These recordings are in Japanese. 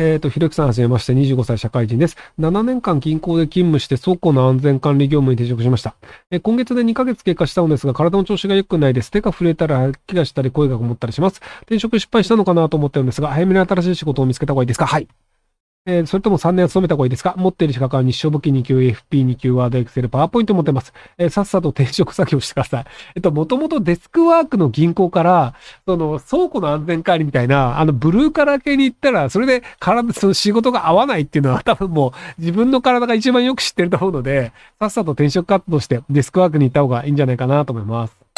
えっ、ー、と、ひろゆきさんはじめまして、25歳社会人です。7年間銀行で勤務して倉庫の安全管理業務に転職しました。えー、今月で2ヶ月経過したのですが、体の調子が良くないです。手が震えたり、吐きがしたり、声がこもったりします。転職失敗したのかなと思ってるんですが、早めに新しい仕事を見つけた方がいいですか？はい。えー、それとも3年勤めた方がいいですか？持っている資格は日照簿記2級、FP2 級、ワード、エクセル、パワーポイント持ってます。えー、さっさと転職作業してください。えっと、もともとデスクワークの銀行から、その倉庫の安全管理みたいな、あの、ブルーカラー系に行ったら、それで体、その仕事が合わないっていうのは 多分もう自分の体が一番よく知ってると思うので、さっさと転職活動してデスクワークに行った方がいいんじゃないかなと思います。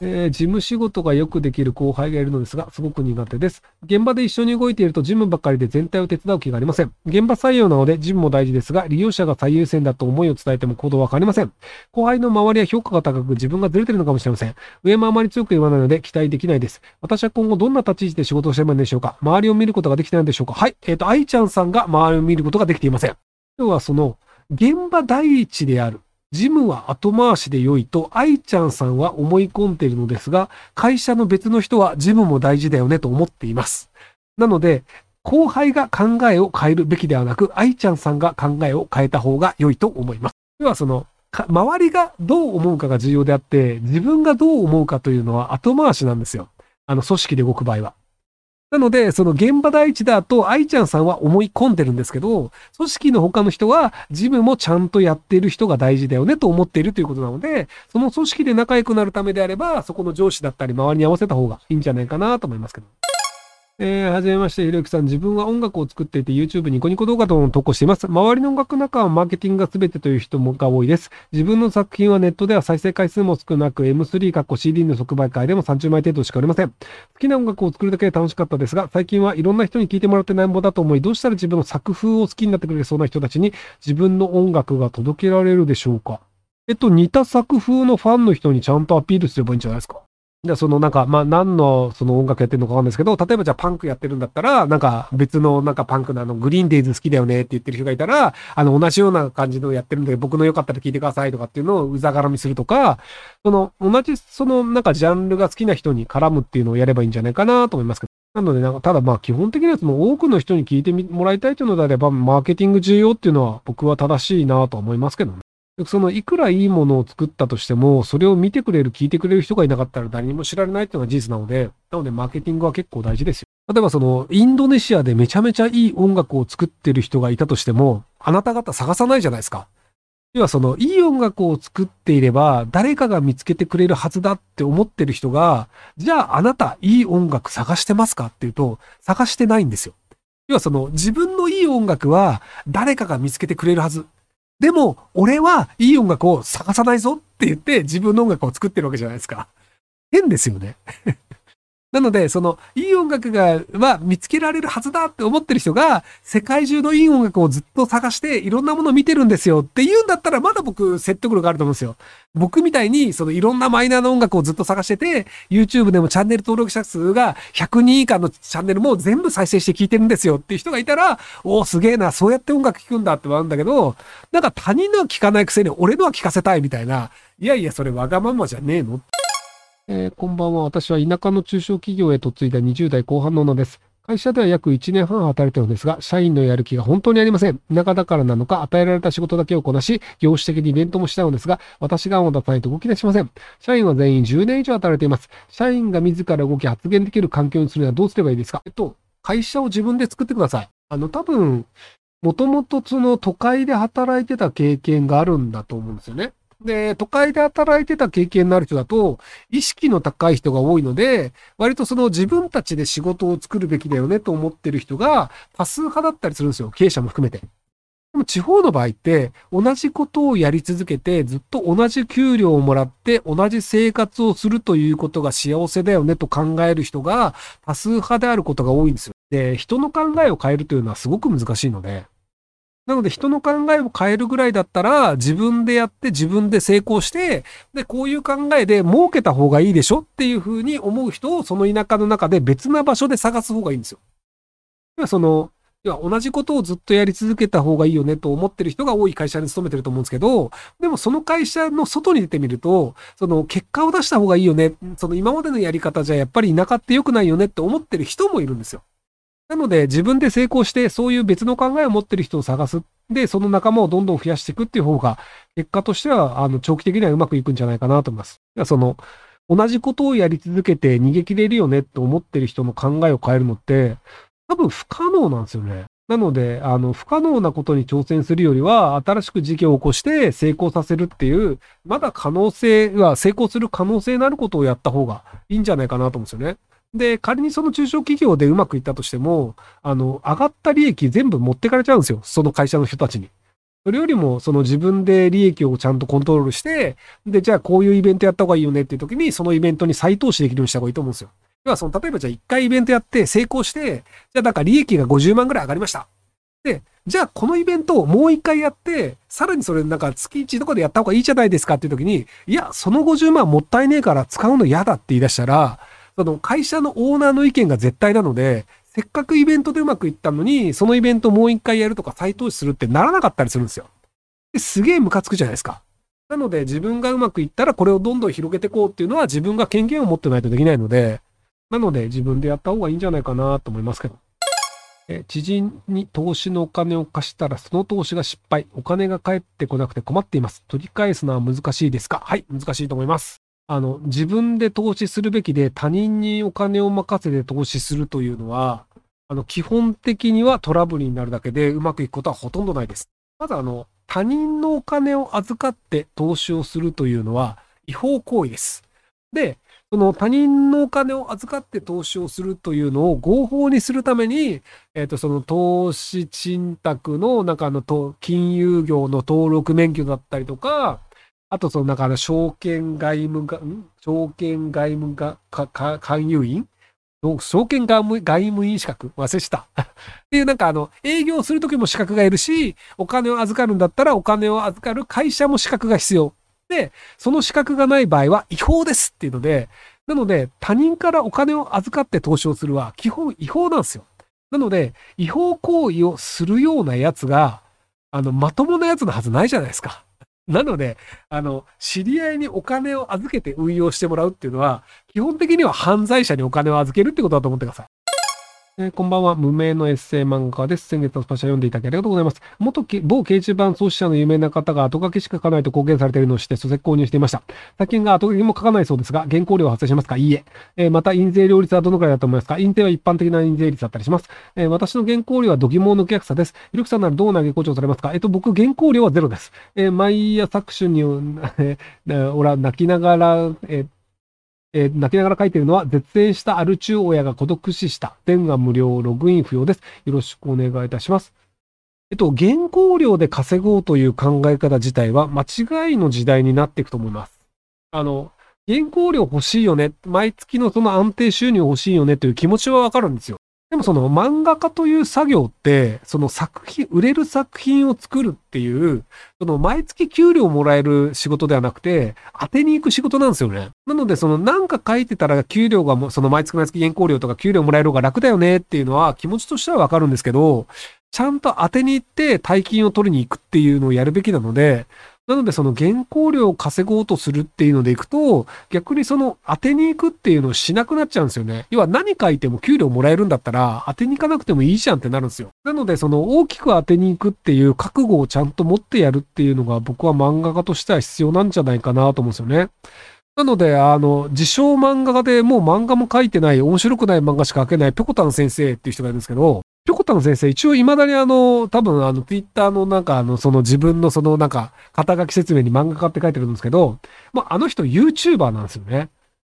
えー、事務仕事がよくできる後輩がいるのですが、すごく苦手です。現場で一緒に動いていると事務ばっかりで全体を手伝う気がありません。現場採用なので事務も大事ですが、利用者が最優先だと思いを伝えても行動は変わりません。後輩の周りは評価が高く自分がずれてるのかもしれません。上もあまり強く言わないので期待できないです。私は今後どんな立ち位置で仕事をしてもいいんでしょうか周りを見ることができてないんでしょうかはい。えっ、ー、と、愛ちゃんさんが周りを見ることができていません。今日はその、現場第一である。ジムは後回しで良いと、愛ちゃんさんは思い込んでいるのですが、会社の別の人はジムも大事だよねと思っています。なので、後輩が考えを変えるべきではなく、愛ちゃんさんが考えを変えた方が良いと思います。ではその、周りがどう思うかが重要であって、自分がどう思うかというのは後回しなんですよ。あの、組織で動く場合は。なので、その現場第一だと、愛ちゃんさんは思い込んでるんですけど、組織の他の人は、ジムもちゃんとやっている人が大事だよねと思っているということなので、その組織で仲良くなるためであれば、そこの上司だったり周りに合わせた方がいいんじゃないかなと思いますけど。えー、はじめまして、ひろゆきさん。自分は音楽を作っていて YouTube ニコニコ動画と投稿しています。周りの音楽仲はマーケティングが全てという人もが多いです。自分の作品はネットでは再生回数も少なく M3 かっこ CD の即売会でも30枚程度しか売れません。好きな音楽を作るだけで楽しかったですが、最近はいろんな人に聴いてもらってなんぼだと思い、どうしたら自分の作風を好きになってくれそうな人たちに自分の音楽が届けられるでしょうかえっと、似た作風のファンの人にちゃんとアピールすればいいんじゃないですかで、そのなんか、まあ何のその音楽やってるのかわかんないですけど、例えばじゃあパンクやってるんだったら、なんか別のなんかパンクのあのグリーンデイズ好きだよねって言ってる人がいたら、あの同じような感じのやってるんで僕のよかったら聞いてくださいとかっていうのをうざがらみするとか、その同じそのなんかジャンルが好きな人に絡むっていうのをやればいいんじゃないかなと思いますけど。なので、なんか、ただまあ基本的なやつも多くの人に聞いてもらいたいというのであれば、マーケティング重要っていうのは僕は正しいなと思いますけどね。そのいくらいいものを作ったとしても、それを見てくれる、聞いてくれる人がいなかったら誰にも知られないっていうのが事実なので、なのでマーケティングは結構大事ですよ。例えばその、インドネシアでめちゃめちゃいい音楽を作ってる人がいたとしても、あなた方探さないじゃないですか。要はその、いい音楽を作っていれば、誰かが見つけてくれるはずだって思ってる人が、じゃああなたいい音楽探してますかっていうと、探してないんですよ。要はその、自分のいい音楽は誰かが見つけてくれるはず。でも、俺はいい音楽を探さないぞって言って自分の音楽を作ってるわけじゃないですか。変ですよね。なので、その、いい音楽が、は見つけられるはずだって思ってる人が、世界中のいい音楽をずっと探して、いろんなものを見てるんですよって言うんだったら、まだ僕、説得力があると思うんですよ。僕みたいに、その、いろんなマイナーな音楽をずっと探してて、YouTube でもチャンネル登録者数が100人以下のチャンネルも全部再生して聞いてるんですよっていう人がいたら、おお、すげえな、そうやって音楽聴くんだって思うんだけど、なんか他人のは聞かないくせに、俺のは聞かせたいみたいな、いやいや、それわがままじゃねえのえー、こんばんは。私は田舎の中小企業へ嫁いだ20代後半の女です。会社では約1年半働いてるのですが、社員のやる気が本当にありません。田舎だからなのか、与えられた仕事だけをこなし、業種的にイベントもしたのですが、私が案を出さないと動き出しません。社員は全員10年以上働いています。社員が自ら動き発言できる環境にするにはどうすればいいですかえっと、会社を自分で作ってください。あの、多分、もともとその都会で働いてた経験があるんだと思うんですよね。で、都会で働いてた経験のある人だと、意識の高い人が多いので、割とその自分たちで仕事を作るべきだよねと思ってる人が多数派だったりするんですよ。経営者も含めて。でも地方の場合って、同じことをやり続けて、ずっと同じ給料をもらって、同じ生活をするということが幸せだよねと考える人が多数派であることが多いんですよ。で、人の考えを変えるというのはすごく難しいので、なので人の考えを変えるぐらいだったら自分でやって自分で成功して、で、こういう考えで儲けた方がいいでしょっていうふうに思う人をその田舎の中で別な場所で探す方がいいんですよ。要はその、要は同じことをずっとやり続けた方がいいよねと思ってる人が多い会社に勤めてると思うんですけど、でもその会社の外に出てみると、その結果を出した方がいいよね、その今までのやり方じゃやっぱり田舎って良くないよねって思ってる人もいるんですよ。なので、自分で成功して、そういう別の考えを持ってる人を探す。で、その仲間をどんどん増やしていくっていう方が、結果としては、あの、長期的にはうまくいくんじゃないかなと思います。その、同じことをやり続けて逃げ切れるよねって思ってる人の考えを変えるのって、多分不可能なんですよね。なので、あの、不可能なことに挑戦するよりは、新しく事業を起こして成功させるっていう、まだ可能性は、成功する可能性のあることをやった方がいいんじゃないかなと思うんですよね。で、仮にその中小企業でうまくいったとしても、あの、上がった利益全部持ってかれちゃうんですよ。その会社の人たちに。それよりも、その自分で利益をちゃんとコントロールして、で、じゃあこういうイベントやった方がいいよねっていう時に、そのイベントに再投資できるようにした方がいいと思うんですよ。要はその、例えばじゃあ1回イベントやって成功して、じゃあなんか利益が50万ぐらい上がりました。で、じゃあこのイベントをもう一回やって、さらにそれなんか月1とかでやった方がいいじゃないですかっていう時に、いや、その50万もったいねえから使うの嫌だって言い出したら、その会社のオーナーの意見が絶対なので、せっかくイベントでうまくいったのに、そのイベントもう一回やるとか再投資するってならなかったりするんですよ。ですげえムカつくじゃないですか。なので自分がうまくいったらこれをどんどん広げていこうっていうのは自分が権限を持ってないとできないので、なので自分でやった方がいいんじゃないかなと思いますけど。え知人に投資のお金を貸したらその投資が失敗。お金が返ってこなくて困っています。取り返すのは難しいですか？はい、難しいと思います。あの、自分で投資するべきで他人にお金を任せて投資するというのは、あの、基本的にはトラブルになるだけでうまくいくことはほとんどないです。まずあの、他人のお金を預かって投資をするというのは違法行為です。で、その他人のお金を預かって投資をするというのを合法にするために、えっ、ー、と、その投資信託の中の金融業の登録免許だったりとか、あとその中の証券外務が、ん？証券外務が、か、か、勧誘員？証券外務外務員資格？忘れした。っていうなんかあの、営業するときも資格がいるし、お金を預かるんだったらお金を預かる会社も資格が必要。で、その資格がない場合は違法ですっていうので、なので、他人からお金を預かって投資をするは基本違法なんですよ。なので、違法行為をするようなやつが、あの、まともなやつのはずないじゃないですか。なので、あの、知り合いにお金を預けて運用してもらうっていうのは、基本的には犯罪者にお金を預けるってことだと思ってください。えー、こんばんは。無名のエッセイ漫画家です。先月のスパシャ読んでいただきありがとうございます。元某掲示板創始者の有名な方が後書きしか書かないと公言されているのを知って書籍購入していました。最近が後書きも書かないそうですが、原稿料は発生しますかいいえ。えー、また、印税料率はどのくらいだと思いますか？印税は一般的な印税率だったりします。えー、私の原稿料は度肝を抜きやすさです。ひろきさんならどう投げ交渉されますか？えっ、と、僕、原稿料はゼロです。え毎朝作春に、えー、おら、泣きながら、ええー、泣きながら書いているのは、絶縁したアル中親が孤独死した。電話無料、ログイン不要です。よろしくお願いいたします。えっと、原稿料で稼ごうという考え方自体は間違いの時代になっていくと思います。あの、原稿料欲しいよね。毎月のその安定収入欲しいよねという気持ちはわかるんですよ。でもその漫画家という作業って、その作品、売れる作品を作るっていう、その毎月給料をもらえる仕事ではなくて、当てに行く仕事なんですよね。なので、そのなんか書いてたら給料がも、その毎月毎月原稿料とか給料もらえる方が楽だよねっていうのは気持ちとしてはわかるんですけど、ちゃんと当てに行って大金を取りに行くっていうのをやるべきなので、なのでその原稿料を稼ごうとするっていうのでいくと、逆にその当てに行くっていうのをしなくなっちゃうんですよね。要は何書いても給料もらえるんだったら当てに行かなくてもいいじゃんってなるんですよ。なのでその大きく当てに行くっていう覚悟をちゃんと持ってやるっていうのが僕は漫画家としては必要なんじゃないかなと思うんですよね。なので、あの、自称漫画家でもう漫画も書いてない、面白くない漫画しか書けないペコタン先生っていう人がいるんですけど、ぴょこたの先生、一応未だにあの、多分あの、ツイッターのなんかあの、その自分のそのなんか、肩書き説明に漫画家って書いてるんですけど、まあ、あの人 YouTuber なんですよね。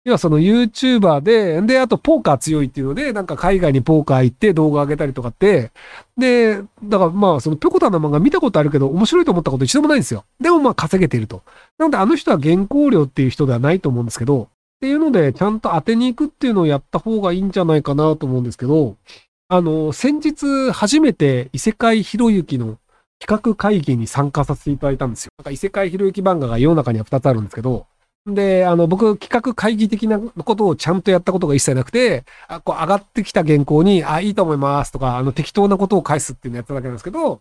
要はその YouTuber で、で、あとポーカー強いっていうので、なんか海外にポーカー行って動画上げたりとかって、で、だからまあそのぴょこたの漫画見たことあるけど面白いと思ったこと一度もないんですよ。でもまあ稼げていると。なのであの人は原稿料っていう人ではないと思うんですけど、っていうのでちゃんと当てに行くっていうのをやった方がいいんじゃないかなと思うんですけど、あの、先日初めて異世界ひろゆきの企画会議に参加させていただいたんですよ。なんか異世界ひろゆき漫画が世の中には2つあるんですけど、で、あの、僕、企画会議的なことをちゃんとやったことが一切なくて、あこう上がってきた原稿に、あ、いいと思いますとか、あの、適当なことを返すっていうのをやっただけなんですけど、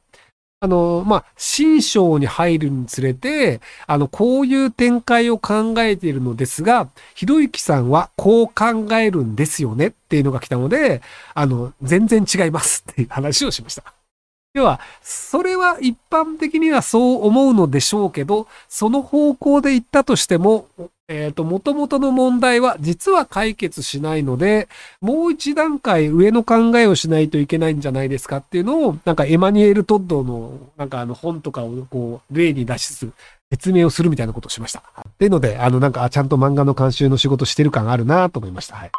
あの、まあ、新章に入るにつれて、あの、こういう展開を考えているのですが、ひろゆきさんはこう考えるんですよねっていうのが来たので、あの、全然違いますっていう話をしました。要は、それは一般的にはそう思うのでしょうけど、その方向で行ったとしても、えっ、ー、と、元々の問題は実は解決しないので、もう一段階上の考えをしないといけないんじゃないですかっていうのを、なんかエマニュエル・トッドの、なんかあの本とかをこう、例に出しつつ、説明をするみたいなことをしました。っていうので、あの、なんか、ちゃんと漫画の監修の仕事してる感あるなと思いました。はい。